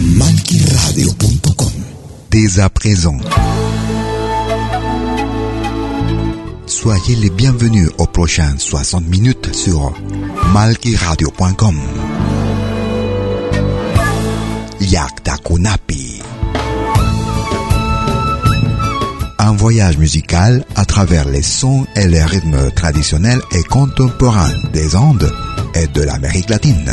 Malquiradio.com Dès à présent. Soyez les bienvenus aux prochaines 60 minutes sur malquiradio.com. Yakta Kunapi. Un voyage musical à travers les sons et les rythmes traditionnels et contemporains des Andes et de l'Amérique latine.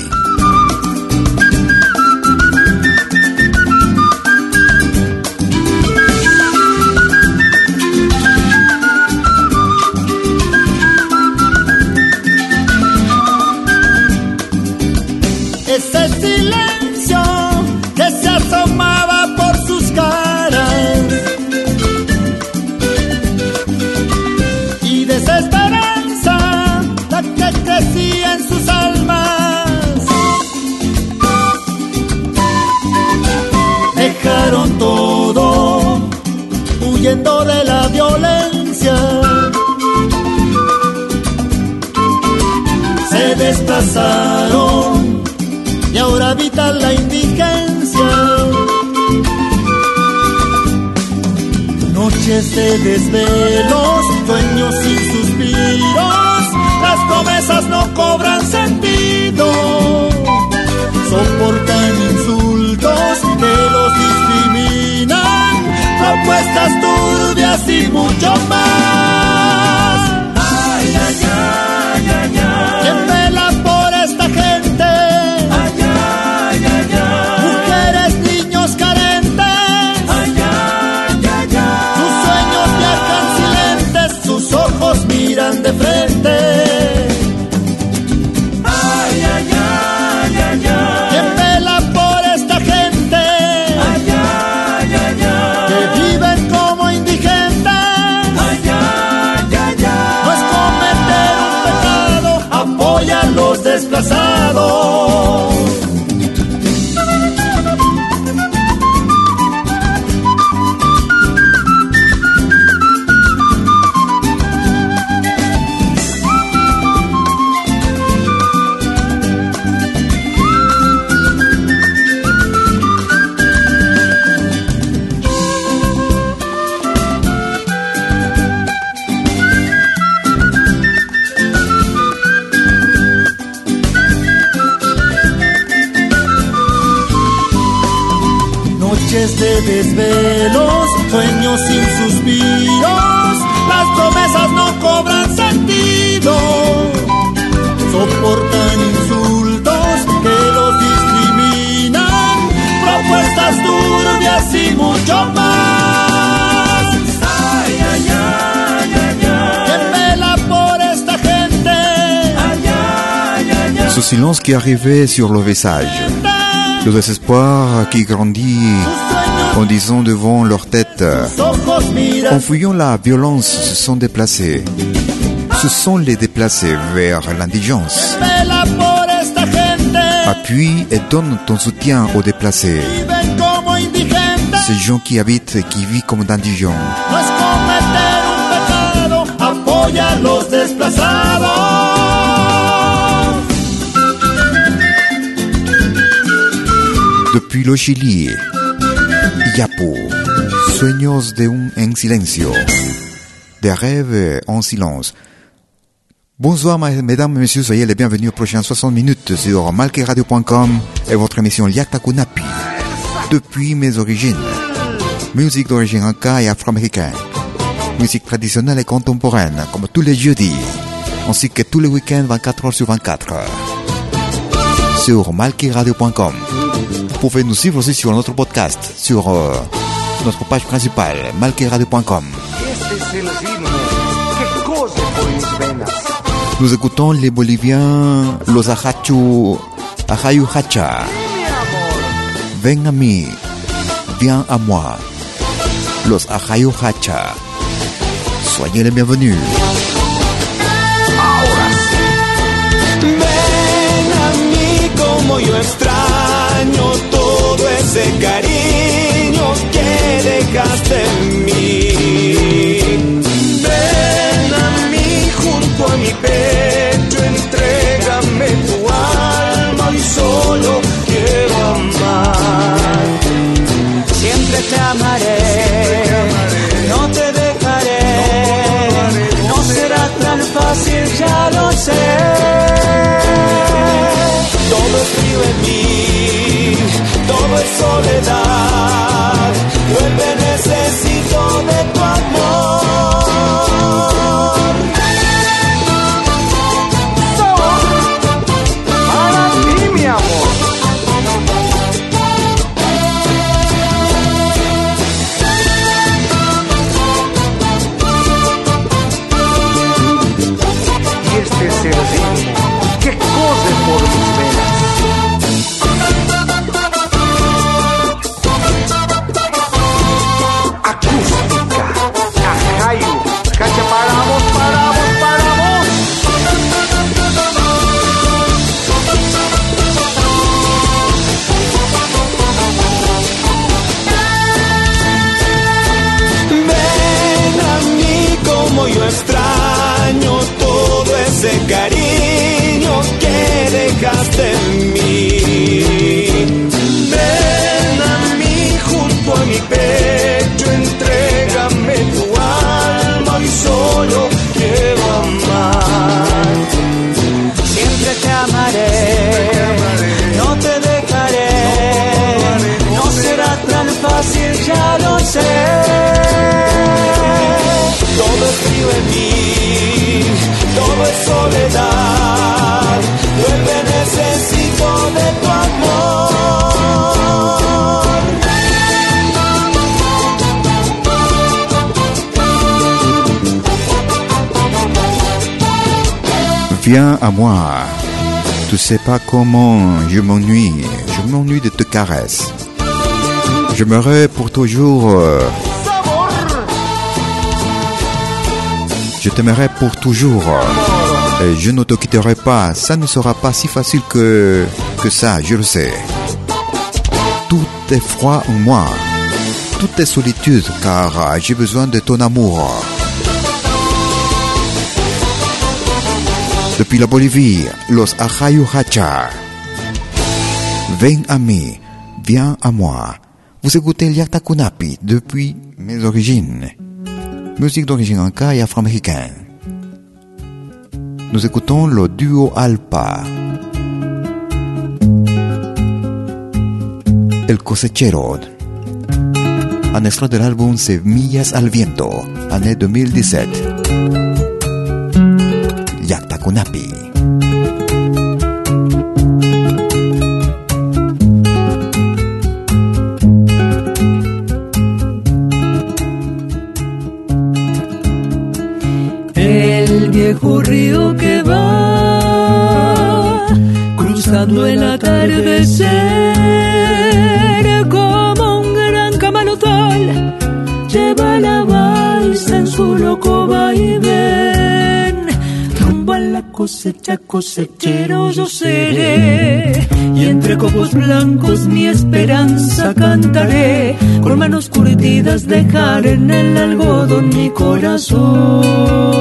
Huyendo de la violencia. Se desplazaron y ahora habitan la indigencia. Noches de desvelos, sueños sin suspiros, las promesas no cobran sentido. Soportan insultos que los discriminan, propuestas y mucho más. Ce silence qui arrivait sur le visage, le désespoir qui grandit en disant devant leur tête, en fuyant la violence, se sont déplacés. Ce sont les déplacés vers l'indigence. Appuie et donne ton soutien aux déplacés, ces gens qui habitent et qui vivent comme indigents. No es cometer un pecado, apoya a los desplazados. Depuis le Chili, Yapo, sueños de un en silencio, des rêves en silence. Bonsoir mesdames messieurs, soyez les bienvenus aux prochaines 60 minutes sur malqueradio.com et votre émission Liatakunapi, depuis mes origines. Musique d'origine anka et afro-américaine. Musique traditionnelle et contemporaine, comme tous les jeudis, ainsi que tous les week-ends 24 heures sur 24. Sur malkiradio.com. Pouvez nous suivre aussi sur notre podcast, sur euh, notre page principale, malkiradio.com. Nous écoutons les Boliviens, los Ajachu, Ajayu Hacha. Ven a mí, viens à moi. Los Ajayu Hacha. Soyez les bienvenus. Todo es soledad. Vuelve, necesito de tu amor. Viens à moi. Tu sais pas comment je m'ennuie. Je m'ennuie de tes caresses. Je m'aurai pour toujours. euh, Je t'aimerai pour toujours. Et je ne te quitterai pas. Ça ne sera pas si facile que, ça, je le sais. Tout est froid en moi. Tout est solitude car euh, j'ai besoin de ton amour. Depuis la Bolivie, los Ajayu Hacha. Ven a mí, viens à moi. Vous écoutez Liakta Kunapi depuis mes origines. Musique d'origine anka et afro-américaine. Nous écoutons le duo Alpa. El cosechero. Un extrait de l'album Semillas al Viento, année 2017. Yakta Kunapi. Viejo río que va cruzando el atardecer como un gran camalotón lleva la balsa en su loco vaivén rumbo a la cosecha cosechero yo seré. Y entre copos blancos mi esperanza cantaré. Con manos curtidas dejar en el algodón mi corazón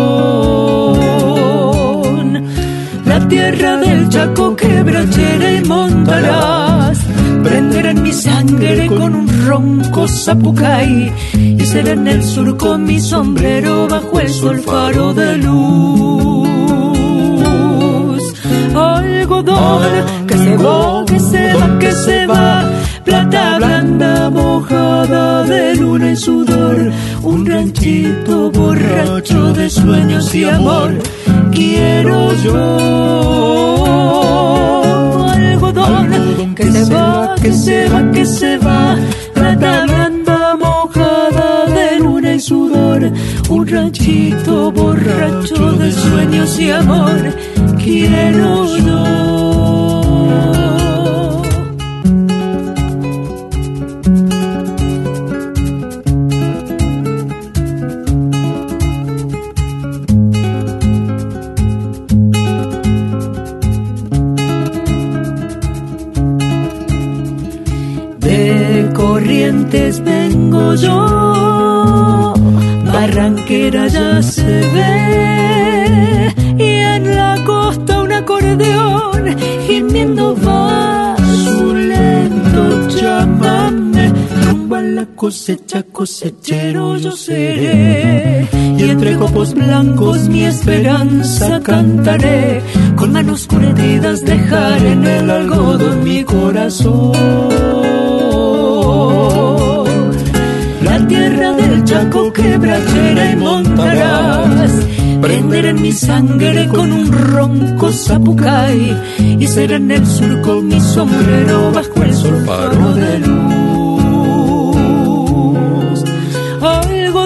tierra del Chaco quebrachera y montarás prenderá en mi sangre con un ronco zapucay y será en el surco mi sombrero bajo el sol faro de luz. Algodón que se va, que se va, que se va, plata blanda mojada del luna y sudor, un ranchito borracho de sueños y amor. Quiero yo algodón que se va, que se va, que se va, plata blanda mojada de luna y sudor, un ranchito borracho de sueños y amor. Quiero yo. Cosecha cosechero yo seré, y entre copos blancos mi esperanza cantaré, con manos curtidas dejar en el algodón mi corazón. La tierra del Chaco quebrachera y montarás. Prender en mi sangre con un ronco zapucay y ser en el surco mi sombrero bajo el sol faro de luz.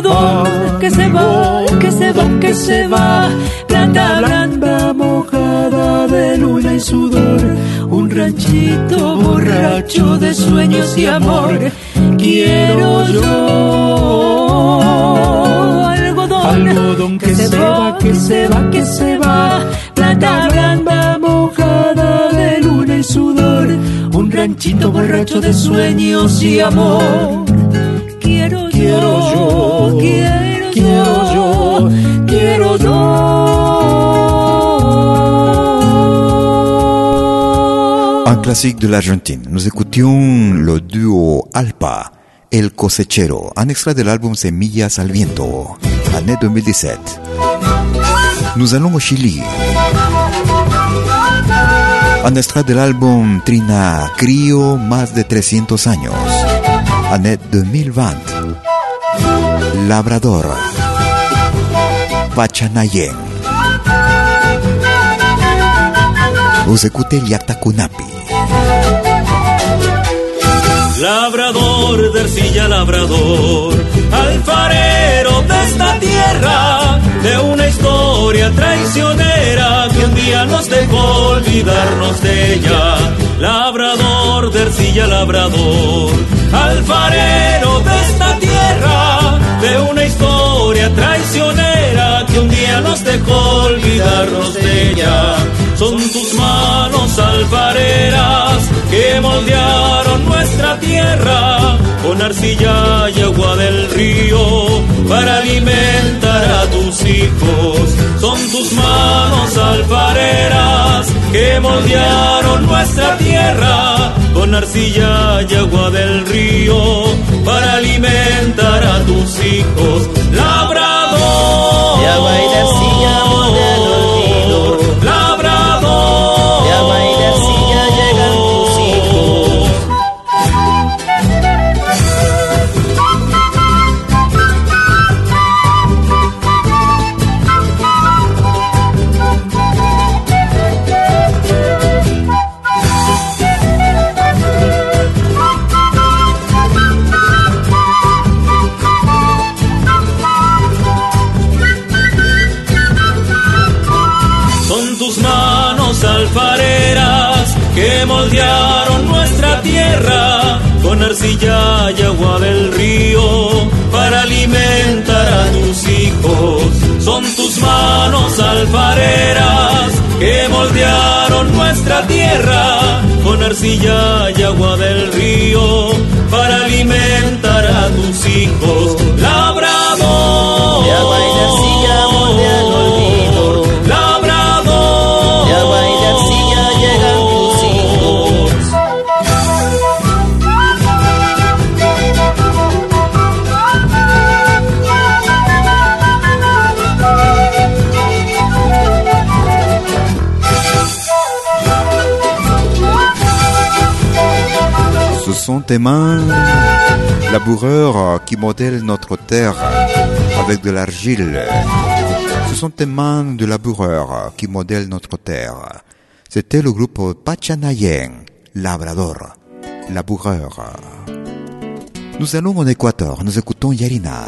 Algodón que se va, que se va, que se va, planta blanda mojada de luna y sudor, un ranchito borracho de sueños y amor. Quiero yo algodón, Algodón que se va, que se va, que se va, plata blanda. mojada de luna y sudor, un ranchito borracho de sueños y amor. Classique de l'Argentine. Nous écoutions le duo Alpa, El Cosechero, un extrait de l'album Semillas al Viento, année 2017. Nous allons au Chili. Un extrait de Trina Crio, más de 300 años, année 2020. Labrador. Pachanayen. Vous écoutez Yactacunapi. Labrador, de arcilla labrador, alfarero de esta tierra, de una historia traicionera que un día nos dejó olvidarnos de ella. Labrador, de arcilla labrador, alfarero de esta tierra, de una historia traicionera que un día nos dejó olvidarnos de ella. Son tus manos alfareras que moldearon nuestra tierra con arcilla y agua del río para alimentar a tus hijos. Son tus manos alfareras que moldearon nuestra tierra con arcilla y agua del río para alimentar a tus hijos. Labrador. Tierra con arcilla y agua del río para alimentar a tus hijos. Sont tes mains, laboureurs qui modèlent notre terre avec de l'argile. Ce sont des mains de laboureurs qui modèlent notre terre. C'était le groupe Pachanayen, Labrador, laboureur. Nous allons en Équateur, nous écoutons Yarina.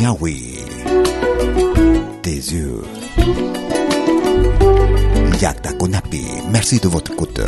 Niawi, tes yeux. Yakta Konapi, merci de votre écoute.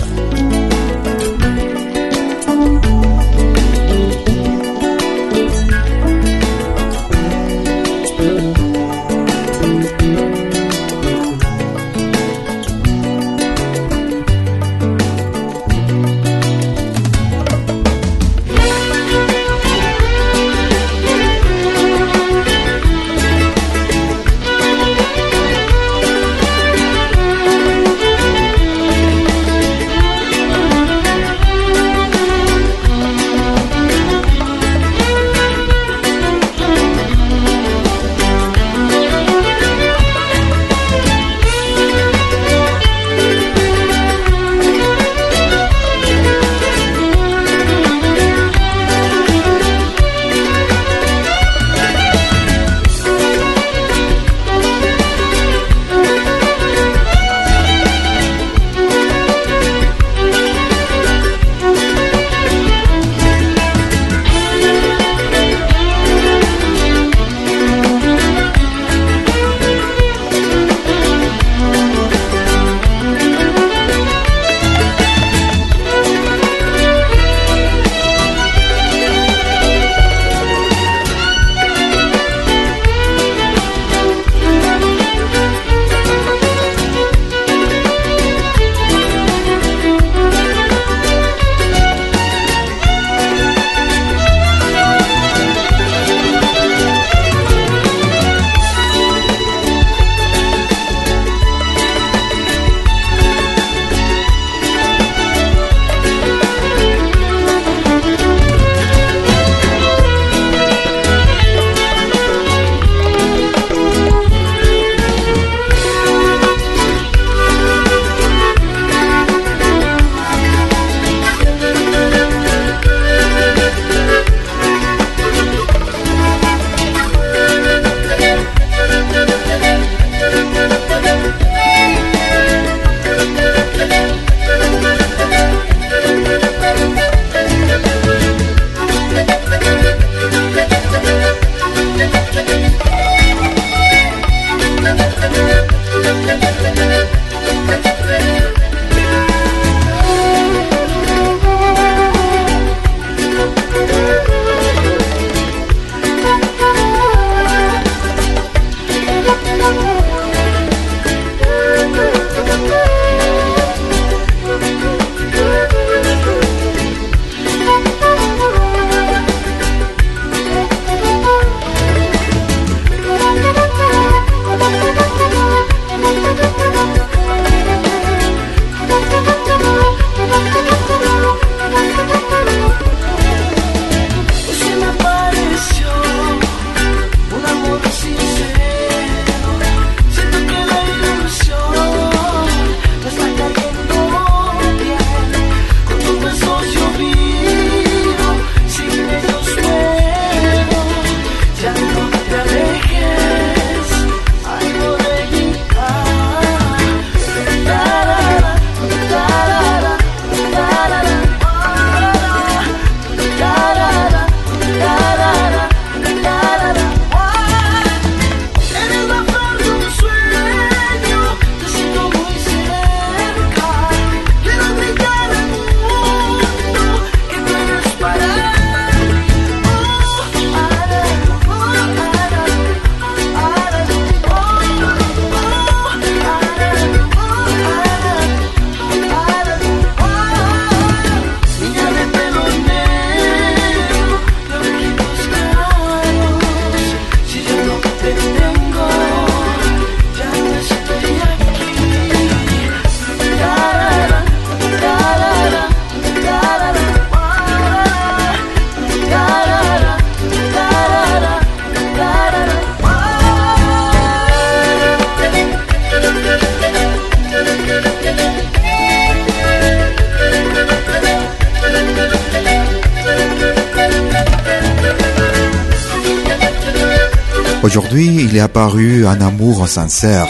Un amour sincère.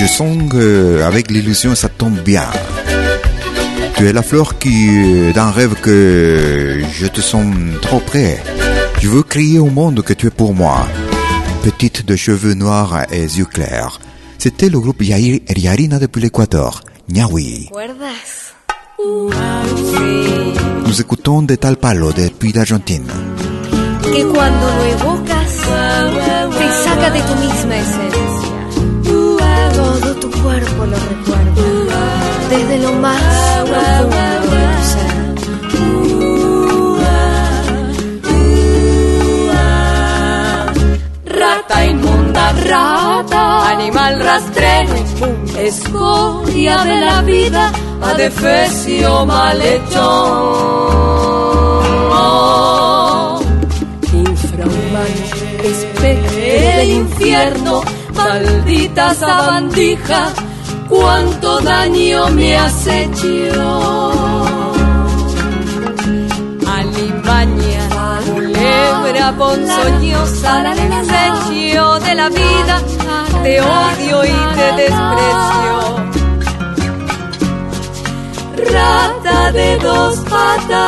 Je sens qu'avec l'illusion, ça tombe bien. Tu es la fleur qui, d'un rêve que je te sens trop près. Je veux crier au monde que tu es pour moi. Petite de cheveux noirs et yeux clairs. C'était le groupe Yair Yarina depuis l'Équateur. ¿Recuerdas? Nous écoutons de Tal Palo depuis l'Argentine. Que de tu misma esencia. Todo tu cuerpo lo recuerda, desde lo más profundo de tu. Rata inmunda, rata, animal rastrero, escoria de la vida, adefesio malhechor. Del infierno, maldita sabandija, cuánto daño me has hecho. Alimaña, culebra ponzoñosa, desecho de la vida, te odio y te desprecio. Rata de dos patas,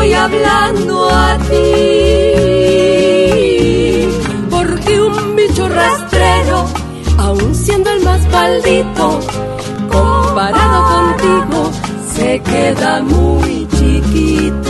estoy hablando a ti, porque un bicho rastrero, aun siendo el más maldito, comparado contigo, se queda muy chiquito.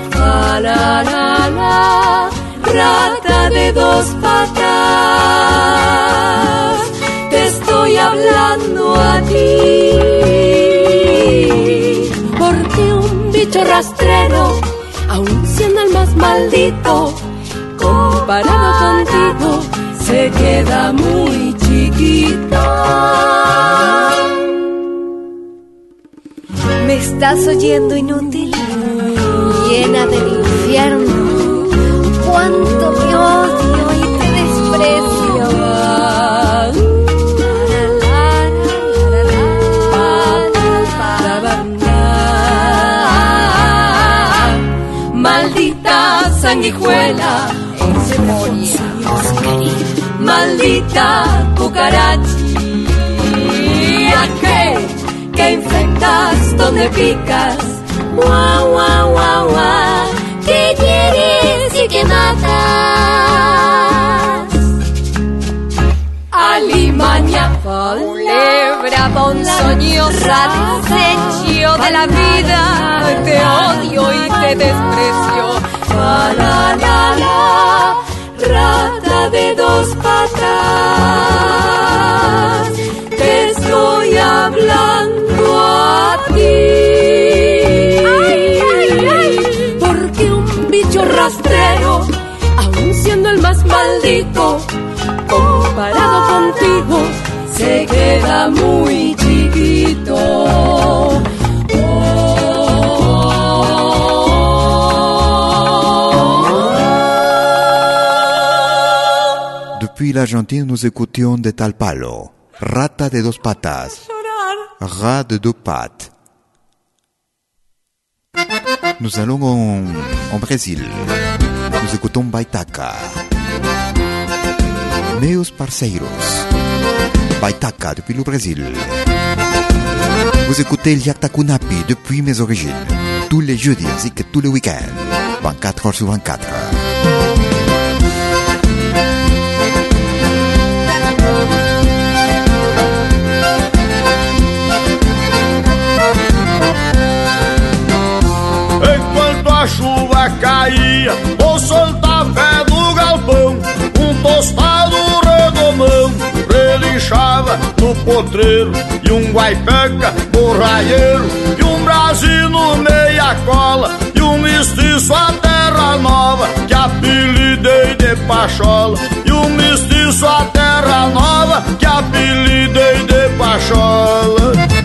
La, la, la, rata de dos patas, te estoy hablando a ti. Porque un bicho rastrero, aun siendo el más maldito, comparado contigo, se queda muy chiquito. ¿Me estás oyendo inútil? Llena del Cuánto te odio y te desprecio. Maldita sanguijuela, maldita cucaracha, que, que infectas donde picas, guau, guau, guau, guau, que matas. Alimaña, culebra ponzoñosa, desecho de la vida, te odio y te desprecio. La, la, la, la, rata de dos patas, te estoy hablando a ti. Maldito, comparado contigo, se queda muy chiquito. Depuis l'Argentine, nous écoutions de Tal Palo. Rata de dos patas. Rat de deux pattes. Nous allons en, en Brésil. Nous écoutons Baitaca. Meus parceiros. Baitaca depuis le Brésil. Vous écoutez Liatakunapi depuis mes origines. Tous les jeudis ainsi que tous les week-ends. 24 heures sur 24. Enquanto a chuva caía, o sol da fé do galpão, um tostado cavalo no potreiro e um guaipeca borraieiro e um brasino meia cola e um mestiço a terra nova que apelidei de pachola e um mestiço a terra nova que apelidei de pachola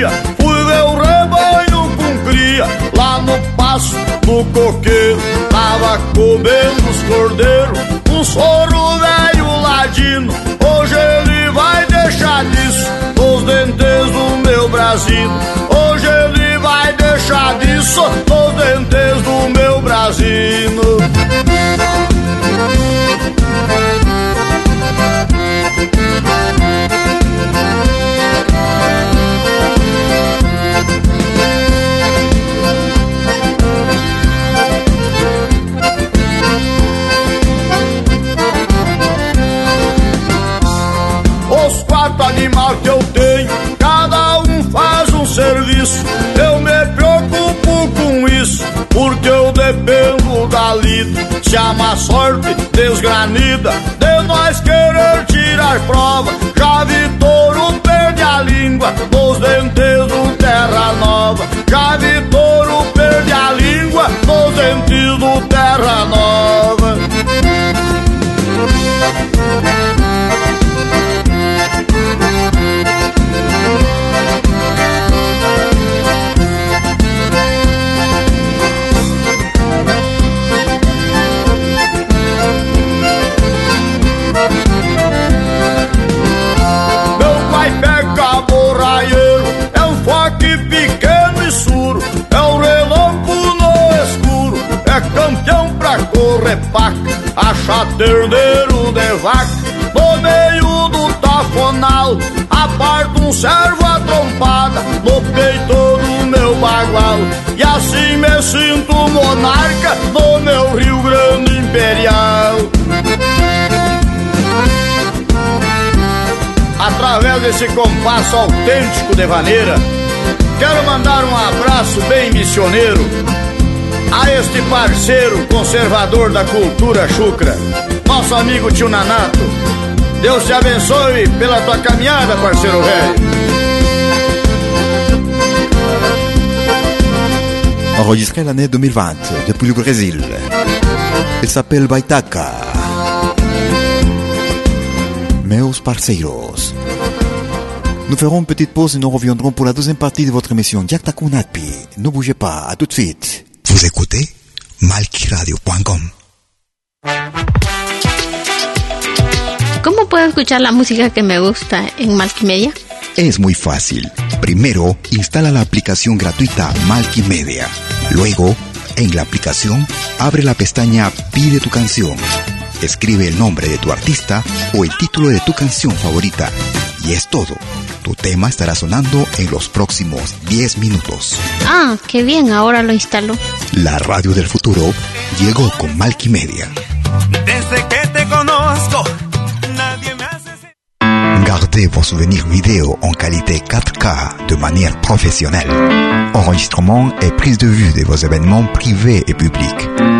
dia. Fui ver o rebanho com cria lá no passo do coqueiro. Tava comendo os cordeiros, um soro velho ladino. Hoje ele vai deixar disso nos dentes do meu Brasil. Hoje ele vai deixar disso nos dentes do meu Brasil. Da lida. Se a sorte desgranida de nós querer tirar prova, já vi touro perde a língua nos dentes do Terra Nova. Já vi touro perde a língua nos dentes do Terra Nova. Repaca, acha terneiro de vaca no meio do tafonal. Aparta um servo a trompada no peito do meu bagual. E assim me sinto monarca no meu Rio Grande Imperial. Através desse compasso autêntico de vaneira, quero mandar um abraço bem missioneiro a este parceiro conservador da cultura chucra, nosso amigo tio Nanato. Deus te abençoe pela tua caminhada, parceiro velho. Enregistré l'année 2020 depuis le Brésil. Il s'appelle Baitaca. Meus parceiros. Nous ferons une petite pause et nous reviendrons pour la deuxième partie de votre émission Yakta Kunatpi. Ne bougez pas, à tout de suite. Vous écoutez malquiradio.com. ¿Cómo puedo escuchar la música que me gusta en Malkimedia? Es muy fácil. Primero, instala la aplicación gratuita Malkimedia. Luego, en la aplicación, abre la pestaña Pide tu canción. Escribe el nombre de tu artista o el título de tu canción favorita. Y es todo. Tu tema estará sonando en los próximos 10 minutos. Ah, qué bien, ahora lo instalo. La radio del futuro llegó con Media. Desde que te conozco, nadie me hace... Gardez vos souvenirs vidéo en qualité 4K de manière professionnelle. Enregistrement et prise de vue de vos événements privés et publics.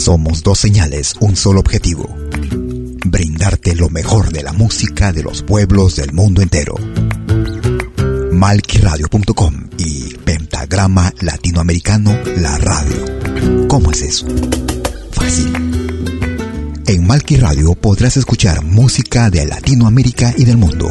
Somos dos señales, un solo objetivo. Brindarte lo mejor de la música de los pueblos del mundo entero. Malquiradio.com y Pentagrama Latinoamericano La Radio. ¿Cómo es eso? Fácil En Malki Radio podrás escuchar música de Latinoamérica y del mundo.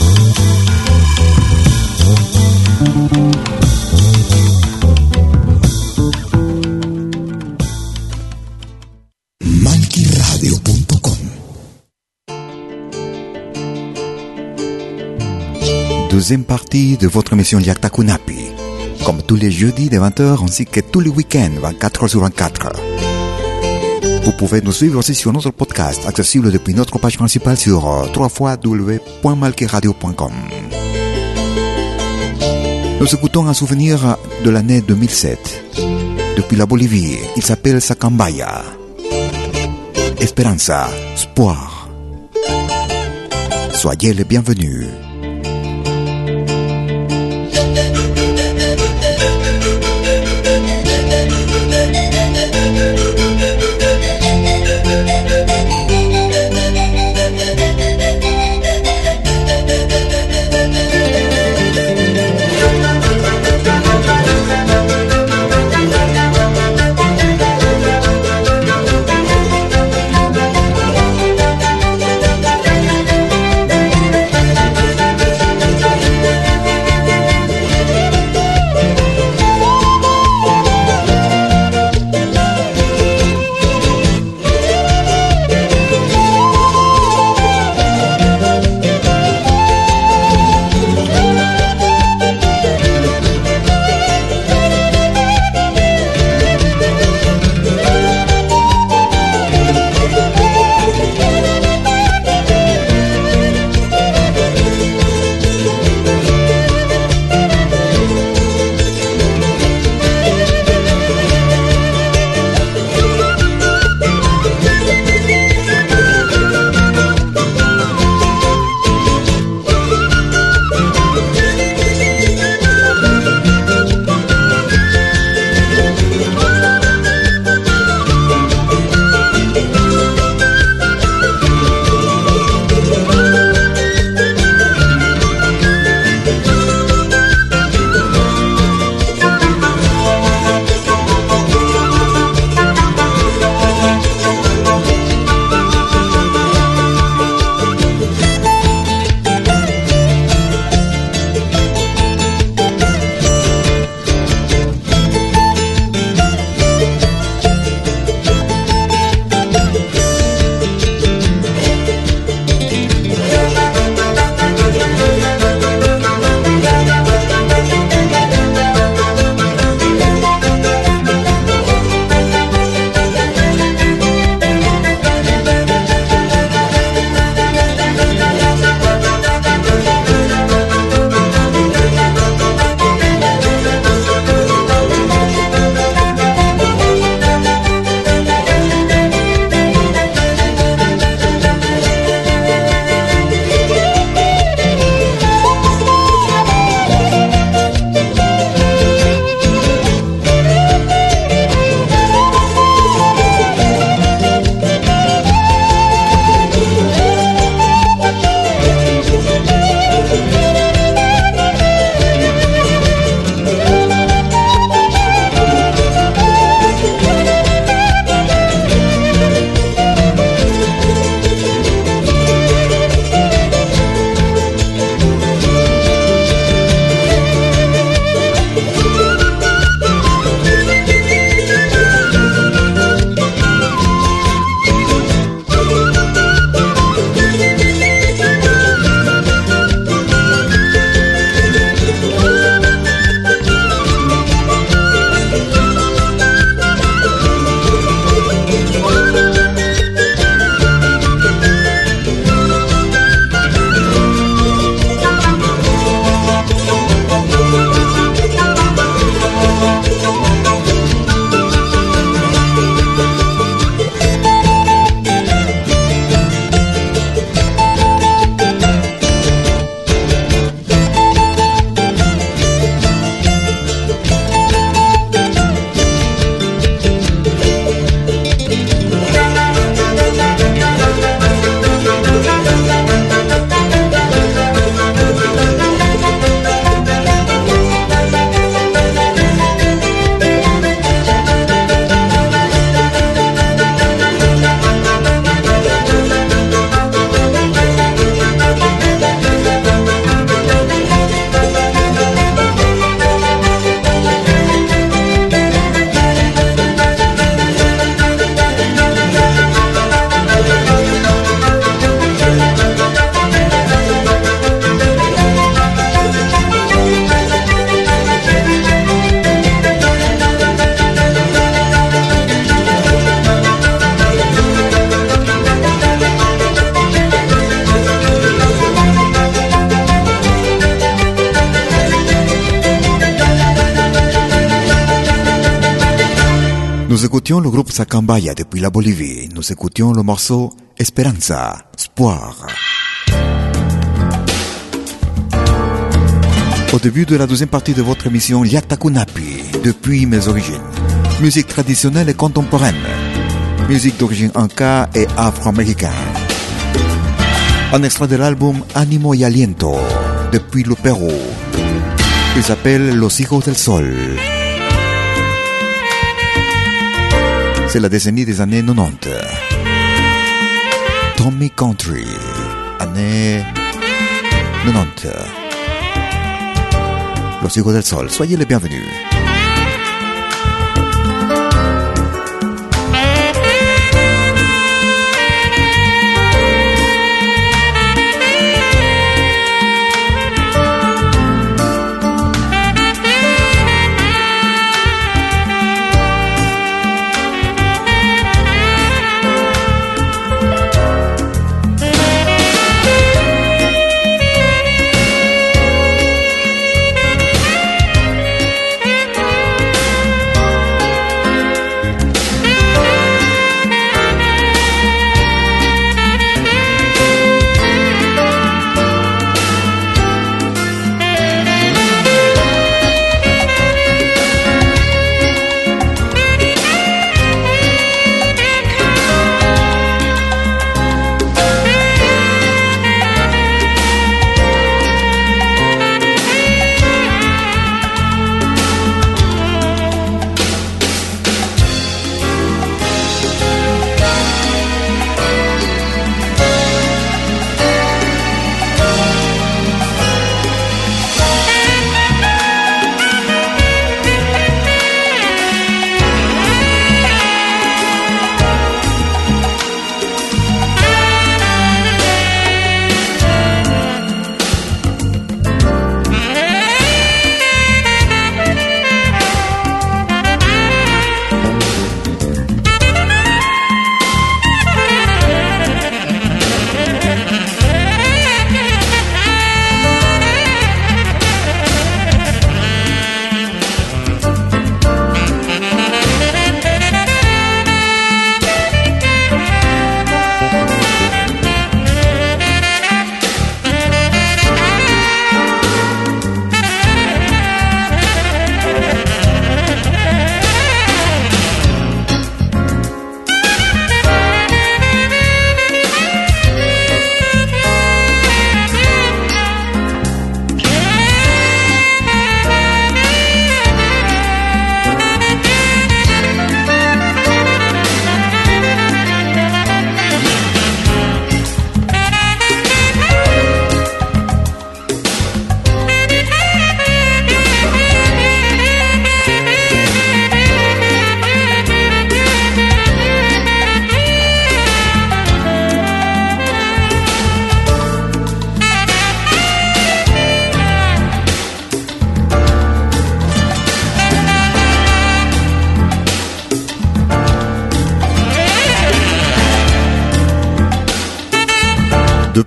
Deuxième partie de votre émission Yakta Kunapi. Comme tous les jeudis de 20h ainsi que tous les week-ends 24h sur 24. Vous pouvez nous suivre aussi sur notre podcast accessible depuis notre page principale sur euh, www.malkiradio.com. Nous écoutons un souvenir de l'année 2007. Depuis la Bolivie, il s'appelle Sacambaya. Esperanza, espoir. Soyez les bienvenus. Sakambaya depuis la Bolivie. Nous écoutions le morceau Esperanza, Espoir. Au début de la deuxième partie de votre émission Yatakunapi, depuis mes origines. Musique traditionnelle et contemporaine. Musique d'origine inca et afro-américaine. Un extrait de l'album Animo y Aliento, depuis le Pérou. Il s'appelle Los Hijos del Sol. C'est la décennie des années 90. Tommy Country, année 90. Los Hijos del Sol, soyez les bienvenus.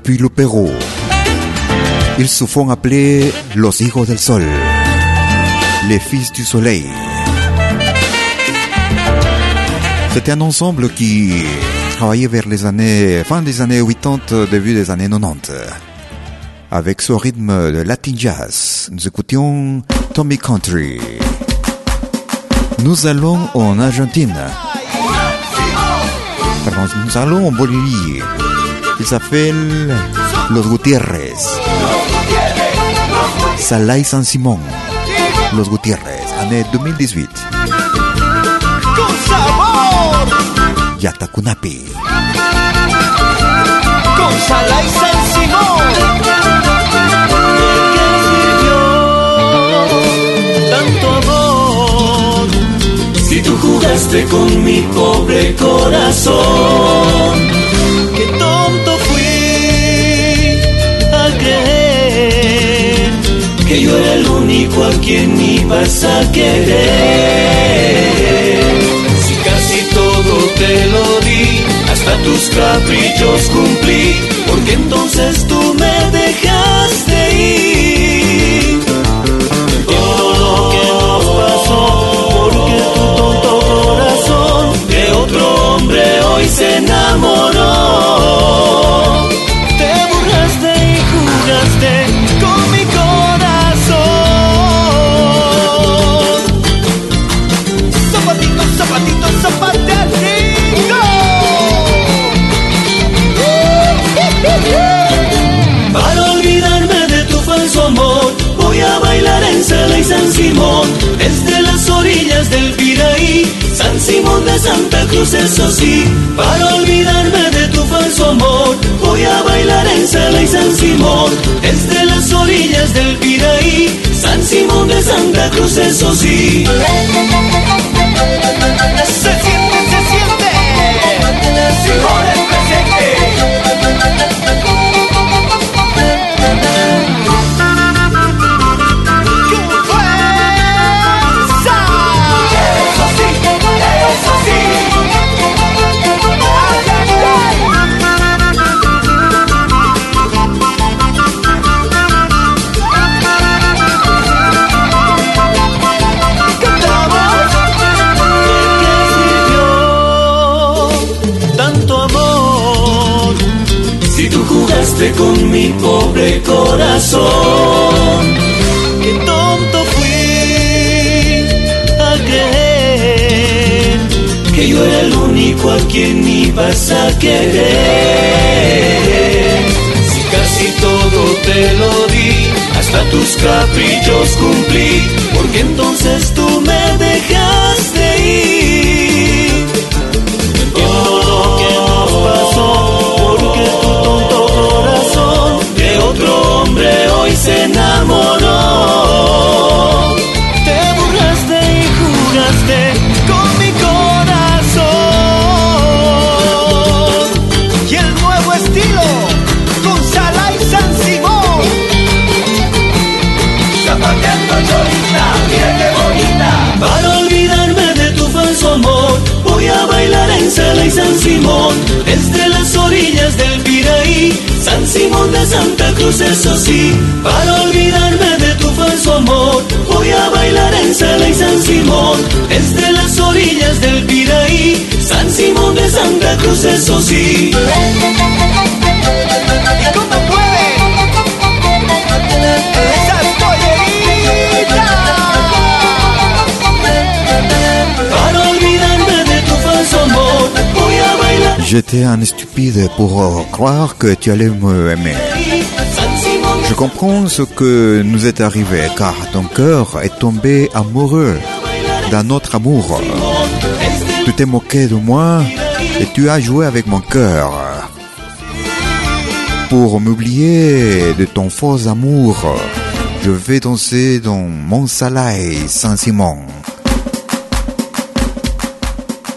Depuis le Pérou, ils se font appeler los hijos del sol, les fils du soleil. C'était un ensemble qui travaillait vers les années, fin des années 80, début des années 90. Avec ce rythme de latin jazz, nous écoutions Tommy Country. Nous allons en Argentine. Nous allons en Bolivie. Il s'appelle Los Gutiérrez. Salai San Simón. Los Gutiérrez, année 2018. Con sabor, Yatakunapi. con Salai San Simón. tanto amor. Si tú jugaste con mi pobre corazón, ibas a querer. Si casi todo te lo di, hasta tus caprichos cumplí, porque entonces Santa Cruz, eso sí, para olvidarme de tu falso amor, voy a bailar en Sala y San Simón, desde las orillas del Piraí, San Simón de Santa Cruz, eso sí. Con mi pobre corazón, qué tonto fui a creer que yo era el único a quien ibas a querer. Si casi todo te lo di, hasta tus caprichos cumplí, porque entonces tú me Simón de Santa Cruz, eso sí. Para olvidarme de tu falso amor, voy a bailar en Sala y San Simón, desde las orillas del Piraí, San Simón de Santa Cruz, eso sí. J'étais un stupide pour euh, croire que tu allais me aimer. Je comprends ce que nous est arrivé car ton cœur est tombé amoureux d'un autre amour. Tu t'es moqué de moi et tu as joué avec mon cœur. Pour m'oublier de ton faux amour, je vais danser dans mon Salai Saint-Simon.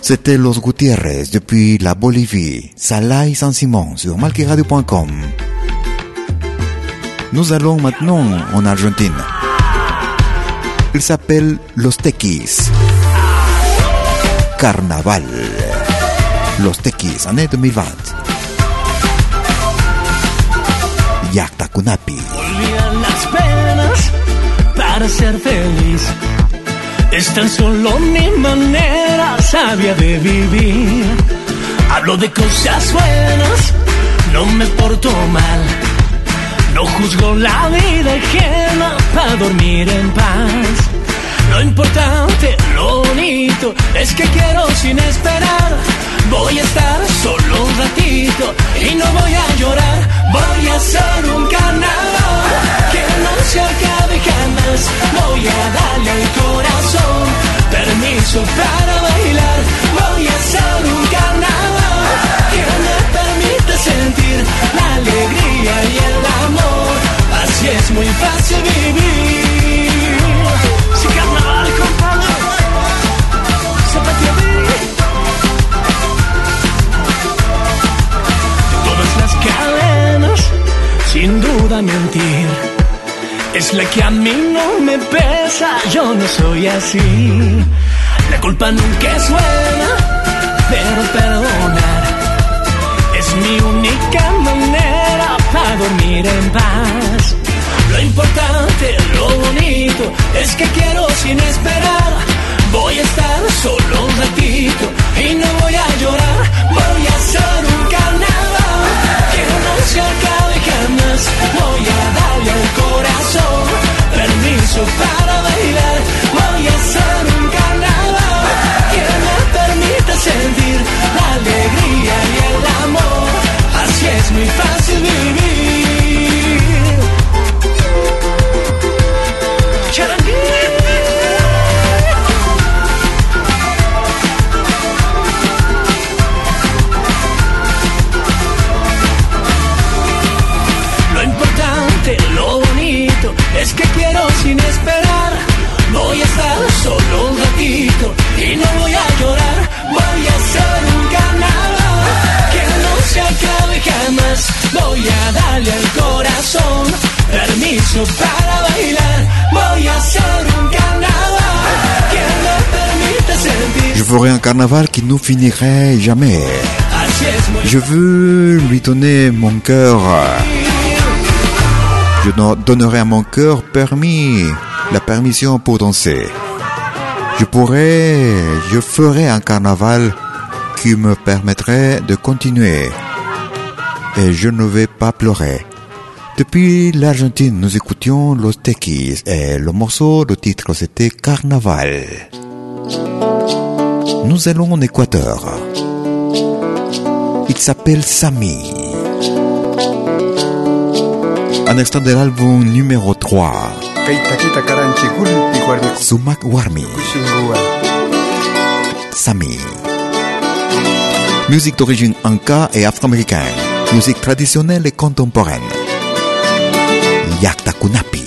C'était Los Gutiérrez depuis la Bolivie, Salai Saint-Simon sur malquiradio.com. Nous allons maintenant en Argentine. Il s'appelle Los Tequis. Carnaval. Los Tequis, année 2020. Yakta Kunapi. olvidar las penas para ser feliz. Es tan solo mi manera sabia de vivir. Hablo de cosas buenas, no me porto mal. No juzgo la vida ajena para dormir en paz. Lo importante, lo bonito, es que quiero sin esperar. Voy a estar solo un ratito y no voy a llorar. Voy a hacer un carnaval jamás. Voy a darle al corazón permiso para bailar. Voy a hacer un carnaval que me permite sentir la alegría y el amor. Así es muy fácil vivir. Si carnaval, compadre, zapateador. todas las cadenas, sin duda mentir. Es la que a mí no me pesa, yo no soy así. La culpa nunca es buena, pero perdonar es mi única manera para dormir en paz. Lo importante, lo bonito, es que quiero sin esperar. Voy a estar solo un ratito y no voy a llorar. Voy a hacer un carnaval que no se acabe jamás. Voy a darle al corazón carnaval qui nous finirait jamais. Je veux lui donner mon cœur. Je don- donnerai à mon cœur permis, la permission pour danser. Je pourrais, je ferai un carnaval qui me permettrait de continuer. Et je ne vais pas pleurer. Depuis l'Argentine, nous écoutions Los Tequis et le morceau, le titre c'était Carnaval. Nous allons en Équateur. Il s'appelle Sami. Un extrait de l'album numéro 3, Kaitakita karanchi gulpi warmiku Sumak Warmi. Sami. Musique d'origine anka et afro-américaine. Musique traditionnelle et contemporaine. Yakta Kunapi.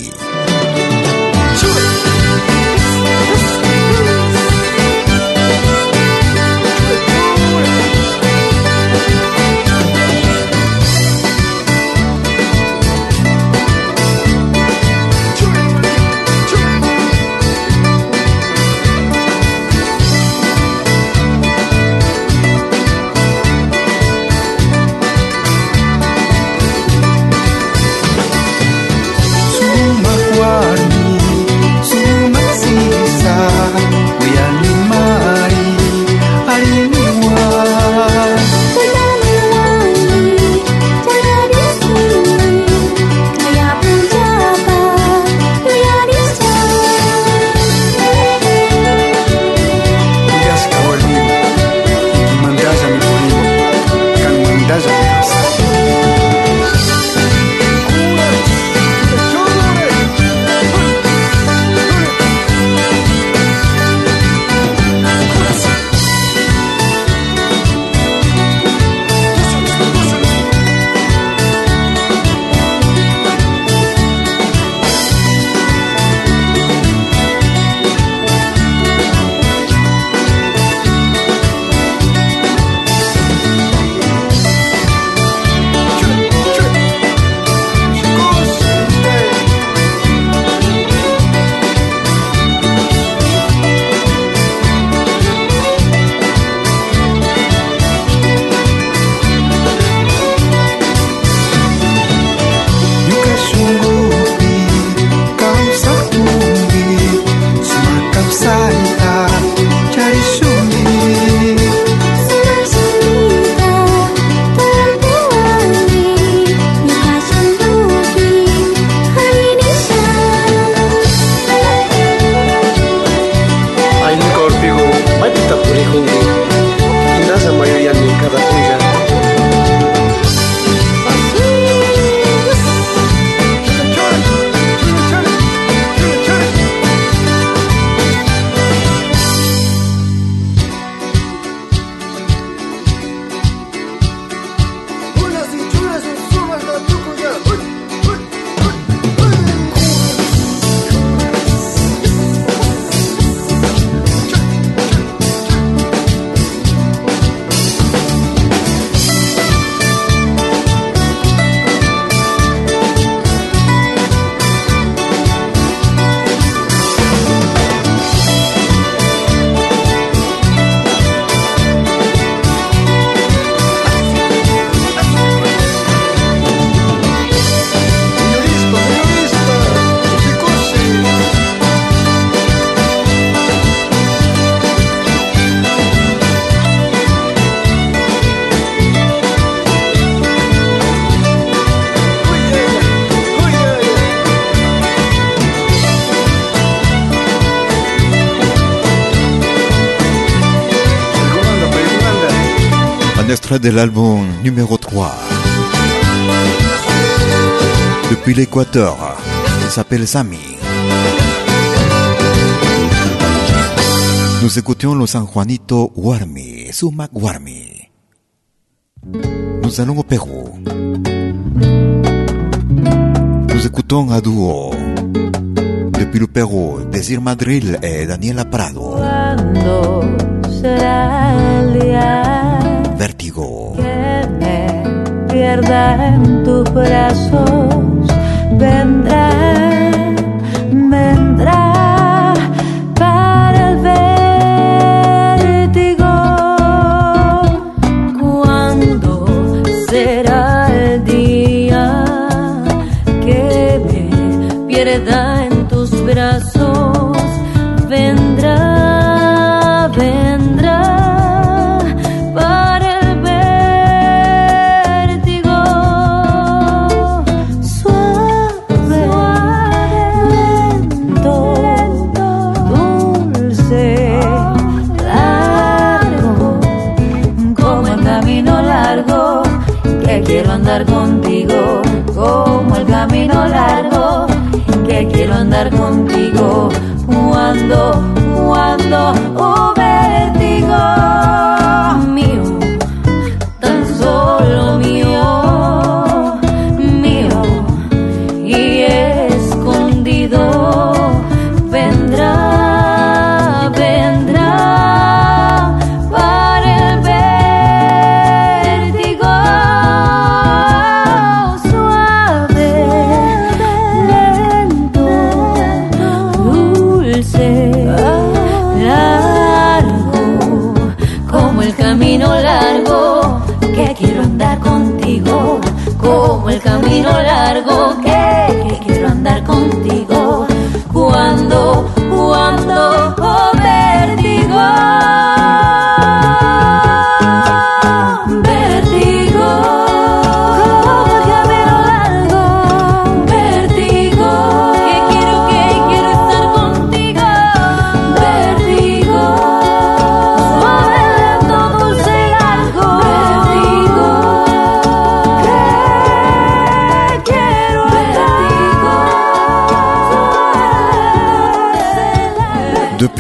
Oh. De l'album numéro 3. Depuis l'Équateur, il s'appelle Sami. Nous écoutions le San Juanito Warmi, Sumac Warmi. Nous allons au Pérou. Nous écoutons à duo. Depuis le Pérou, Desir Madril et Daniela Prado. ¿Cuándo será Pierda en tus brazos,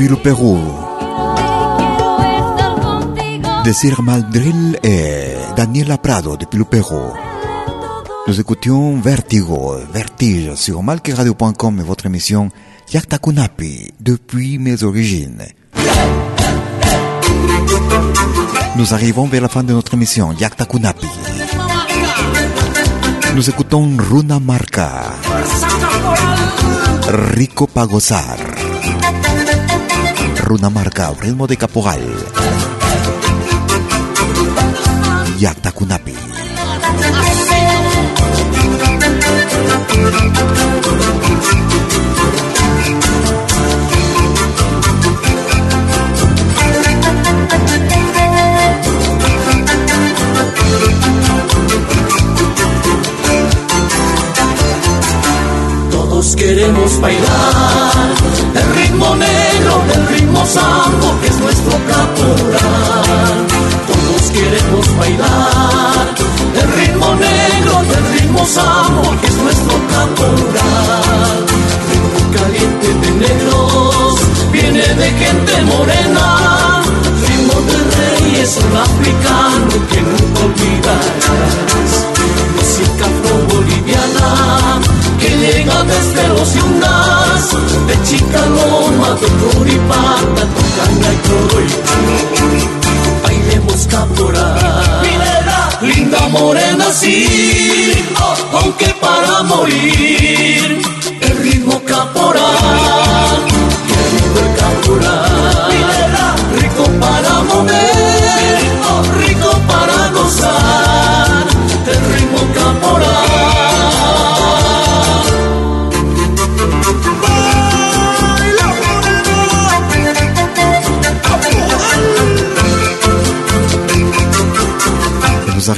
Depuis le Pérou, Maldril et Daniela Prado depuis le. Nous écoutions Vertigo, Vertige sur malqueradio.com et votre émission Yakta Kunapi depuis mes origines. Nous arrivons vers la fin de notre émission Yakta Kunapi. Nous écoutons Runa Marca, Rico Pagosar. Runa Marca, ritmo de caporal. Yakta Kunapi. Todos queremos bailar el ritmo negro, el ritmo sambo que es nuestro caporal. Todos queremos bailar el ritmo negro, el ritmo sambo que es nuestro caporal. Ritmo caliente de negros, viene de gente morena. Ritmo de reyes, un africano que nunca olvidarás. Música afro-boliviana que llega desde los yungas, de Chicaloma, de Curipata, Tocanga y Coroy. Bailemos caporal, linda morena, sí, aunque para morir, el ritmo caporal,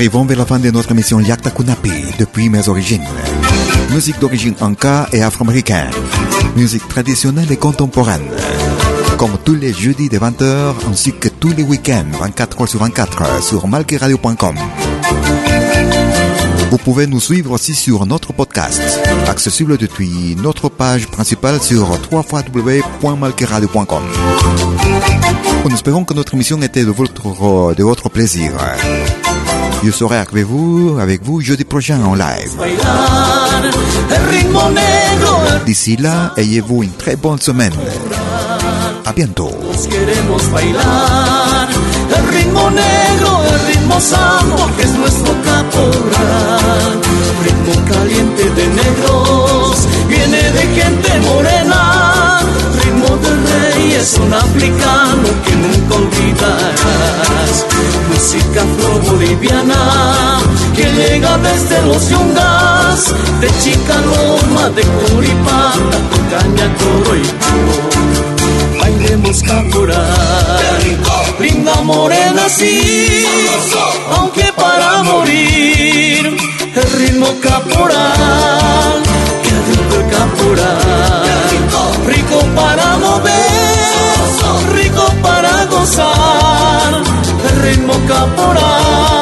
arrivons vers la fin de notre émission Yakta Kunapi depuis mes origines. Musique d'origine anka et afro-américaine. Musique traditionnelle et contemporaine. Comme tous les jeudis de 20h ainsi que tous les week-ends 24 h sur 24 sur malqueradio.com. Vous pouvez nous suivre aussi sur notre podcast, accessible depuis notre page principale sur www.malqueradio.com. Nous espérons que notre émission était de votre, de votre plaisir. Je serai avec vous, avec vous jeudi prochain en live. D'ici là, ayez-vous une très bonne semaine. À bientôt. El ritmo negro, el ritmo sambo que es nuestro caporal, ritmo caliente de negros, viene de gente morena, reyes, un africano que nunca olvidarás, música afro-boliviana que llega desde los yungas, de Chicaloma, de Curipata, Caña, Coro y Choro. Bailemos caporal, linda morena sí, aunque para morir, el ritmo caporal, que rico el caporal, rico para mover, gozar, el ritmo caporal.